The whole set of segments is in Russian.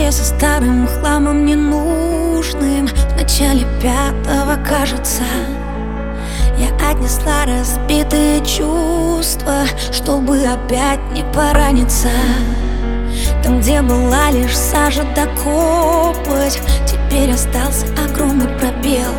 себе со старым хламом ненужным В начале пятого, кажется Я отнесла разбитые чувства Чтобы опять не пораниться. Там, где была лишь сажа да копоть Теперь остался огромный пробел.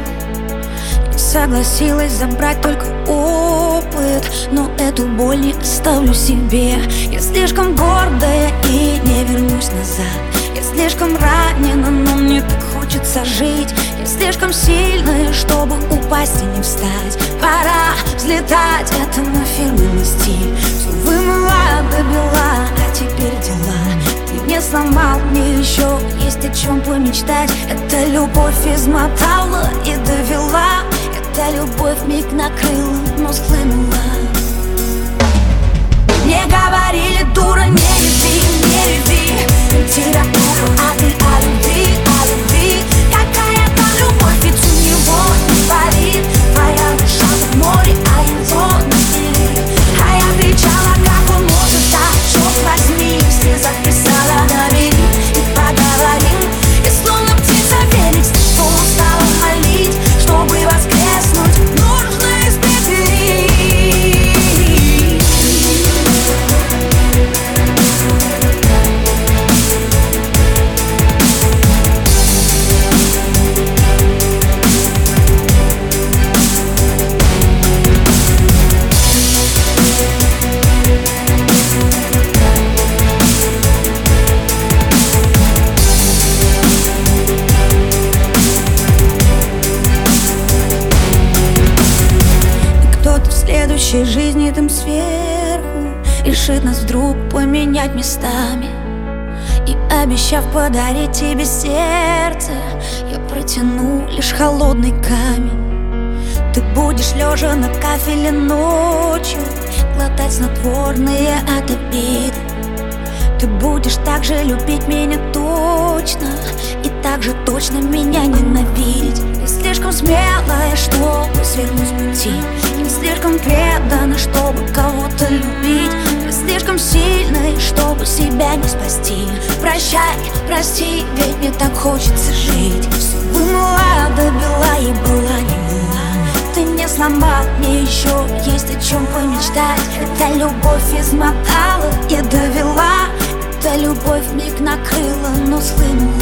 И согласилась забрать только опыт Но эту боль не оставлю себе. Я слишком гордая и не вернусь назад Я слишком ранена, но мне так хочется жить. Я слишком сильная, чтобы упасть и не встать. Пора взлетать, это мой фирменный стиль. Все вымыла до бела, а теперь дела. Ты не сломал, мне еще есть о чем помечтать. Эта любовь измотала и довела. Эта любовь миг накрыла, но схлынула Мне говорили, дура, не люби, не люби в следующей жизни там сверху Решит нас вдруг поменять местами И обещав подарить тебе сердце Я протяну лишь холодный камень. Ты будешь лежа на кафеле ночью Глотать снотворные от обиды ты будешь так же любить меня точно И так же точно меня ненавидеть. Я слишком смелая, чтобы свернуть себя не спасти. Прощай, прости, ведь мне так хочется жить. Все вымыла до бела и была не была. Ты не сломал, мне еще есть о чем помечтать. Эта любовь измотала и довела. Эта любовь миг накрыла, но схлынула